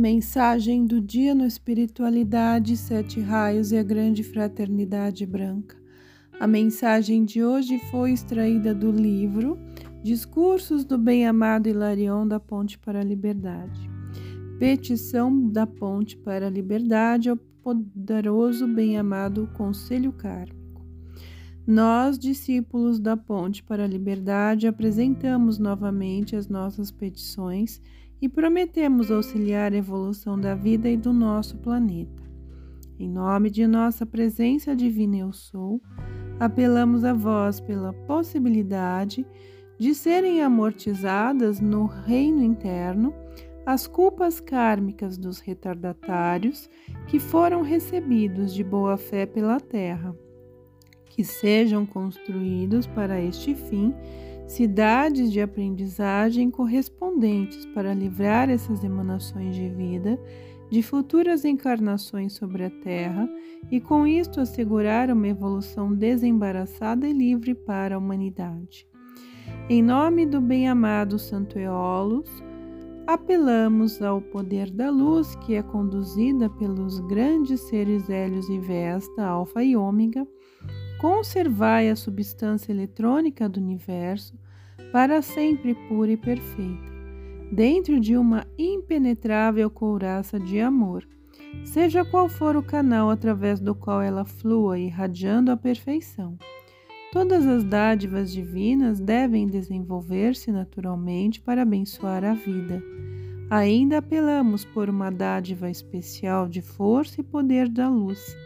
Mensagem do dia no Espiritualidade, Sete Raios e a Grande Fraternidade Branca. A mensagem de hoje foi extraída do livro Discursos do Bem-Amado Hilarion da Ponte para a Liberdade. Petição da Ponte para a Liberdade ao poderoso Bem-Amado Conselho Kármico. Nós, discípulos da Ponte para a Liberdade, apresentamos novamente as nossas petições e prometemos auxiliar a evolução da vida e do nosso planeta. Em nome de nossa presença divina Eu Sou, apelamos a vós pela possibilidade de serem amortizadas no reino interno as culpas kármicas dos retardatários que foram recebidos de boa fé pela terra, que sejam construídos para este fim cidades de aprendizagem correspondentes para livrar essas emanações de vida de futuras encarnações sobre a Terra e com isto assegurar uma evolução desembaraçada e livre para a humanidade. Em nome do bem-amado Santo Eolos, apelamos ao poder da luz que é conduzida pelos grandes seres Hélios e Vesta, Alfa e Ômega, conservai a substância eletrônica do universo para sempre pura e perfeita, dentro de uma impenetrável couraça de amor, seja qual for o canal através do qual ela flua irradiando a perfeição. Todas as dádivas divinas devem desenvolver-se naturalmente para abençoar a vida. Ainda apelamos por uma dádiva especial de força e poder da luz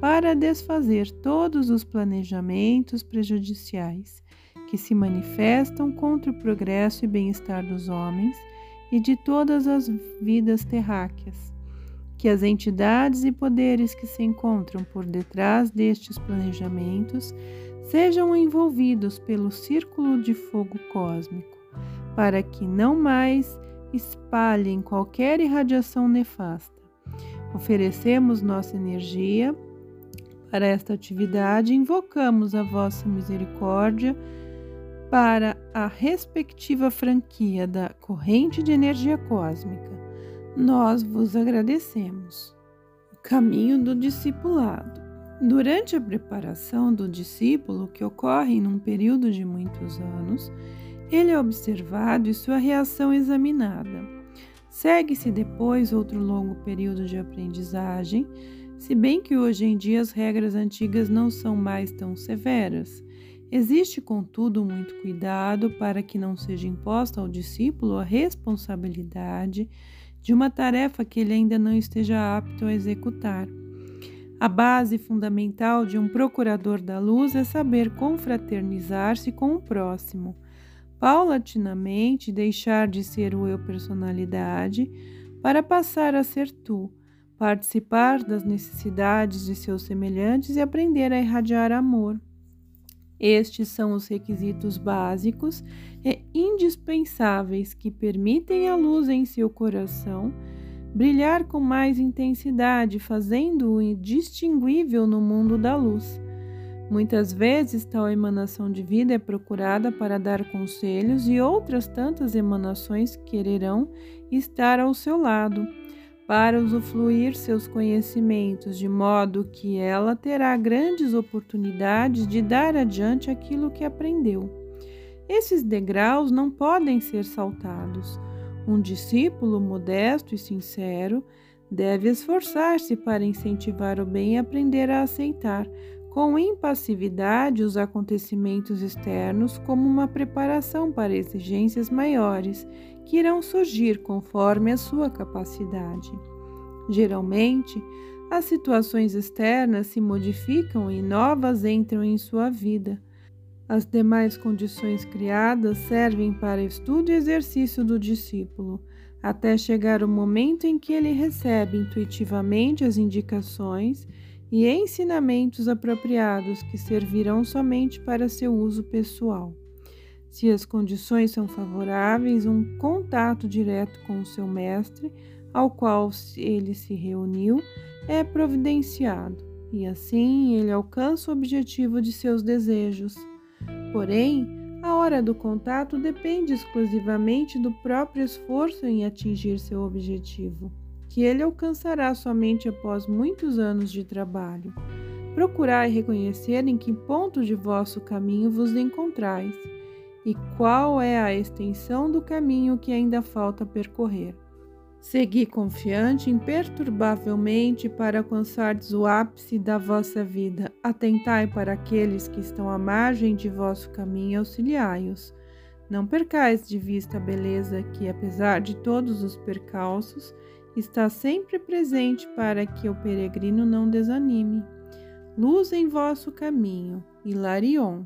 para desfazer todos os planejamentos prejudiciais que se manifestam contra o progresso e bem-estar dos homens e de todas as vidas terráqueas. Que as entidades e poderes que se encontram por detrás destes planejamentos sejam envolvidos pelo círculo de fogo cósmico, para que não mais espalhem qualquer irradiação nefasta. Oferecemos nossa energia para esta atividade, invocamos a vossa misericórdia para a respectiva franquia da corrente de energia cósmica. Nós vos agradecemos. O caminho do discipulado. Durante a preparação do discípulo, que ocorre num período de muitos anos, ele é observado e sua reação examinada. Segue-se depois outro longo período de aprendizagem se bem que hoje em dia as regras antigas não são mais tão severas, existe, contudo, muito cuidado para que não seja imposta ao discípulo a responsabilidade de uma tarefa que ele ainda não esteja apto a executar. A base fundamental de um procurador da luz é saber confraternizar-se com o próximo, paulatinamente deixar de ser o eu personalidade para passar a ser tu participar das necessidades de seus semelhantes e aprender a irradiar amor. Estes são os requisitos básicos e indispensáveis que permitem a luz em seu coração brilhar com mais intensidade, fazendo-o distinguível no mundo da luz. Muitas vezes, tal emanação de vida é procurada para dar conselhos e outras tantas emanações quererão estar ao seu lado para usufruir seus conhecimentos, de modo que ela terá grandes oportunidades de dar adiante aquilo que aprendeu. Esses degraus não podem ser saltados. Um discípulo modesto e sincero deve esforçar-se para incentivar o bem e aprender a aceitar com impassividade os acontecimentos externos como uma preparação para exigências maiores que irão surgir conforme a sua capacidade. Geralmente, as situações externas se modificam e novas entram em sua vida. As demais condições criadas servem para estudo e exercício do discípulo, até chegar o momento em que ele recebe intuitivamente as indicações e ensinamentos apropriados que servirão somente para seu uso pessoal. Se as condições são favoráveis, um contato direto com o seu mestre, ao qual ele se reuniu, é providenciado, e assim ele alcança o objetivo de seus desejos. Porém, a hora do contato depende exclusivamente do próprio esforço em atingir seu objetivo. Que ele alcançará somente após muitos anos de trabalho. Procurai reconhecer em que ponto de vosso caminho vos encontrais e qual é a extensão do caminho que ainda falta percorrer. Segui confiante imperturbavelmente para alcançardes o ápice da vossa vida. Atentai para aqueles que estão à margem de vosso caminho e auxiliai-os. Não percais de vista a beleza que, apesar de todos os percalços, está sempre presente para que o peregrino não desanime. Luz em vosso caminho. Hilarion